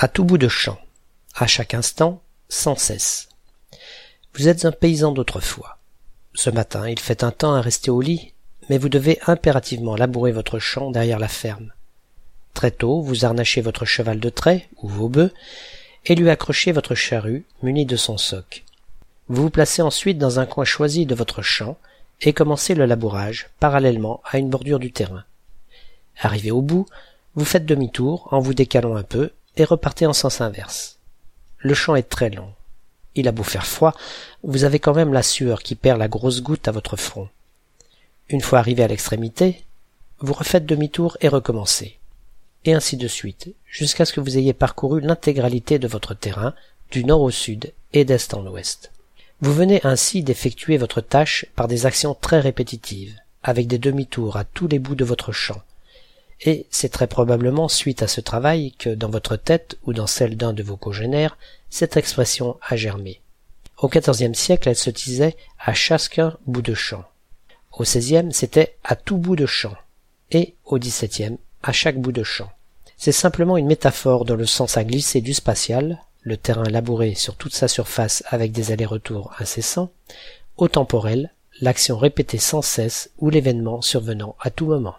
À tout bout de champ, à chaque instant, sans cesse. Vous êtes un paysan d'autrefois. Ce matin, il fait un temps à rester au lit, mais vous devez impérativement labourer votre champ derrière la ferme. Très tôt, vous harnachez votre cheval de trait, ou vos bœufs, et lui accrochez votre charrue munie de son soc. Vous vous placez ensuite dans un coin choisi de votre champ, et commencez le labourage parallèlement à une bordure du terrain. Arrivé au bout, vous faites demi-tour en vous décalant un peu et repartez en sens inverse. Le champ est très long. Il a beau faire froid, vous avez quand même la sueur qui perd la grosse goutte à votre front. Une fois arrivé à l'extrémité, vous refaites demi-tour et recommencez. Et ainsi de suite, jusqu'à ce que vous ayez parcouru l'intégralité de votre terrain, du nord au sud et d'est en ouest. Vous venez ainsi d'effectuer votre tâche par des actions très répétitives, avec des demi-tours à tous les bouts de votre champ, et c'est très probablement suite à ce travail que dans votre tête ou dans celle d'un de vos congénères, cette expression a germé. Au XIVe siècle, elle se disait à chacun bout de champ. Au XVIe, c'était à tout bout de champ. Et au XVIIe, à chaque bout de champ. C'est simplement une métaphore dans le sens à glisser du spatial, le terrain labouré sur toute sa surface avec des allers-retours incessants, au temporel, l'action répétée sans cesse ou l'événement survenant à tout moment.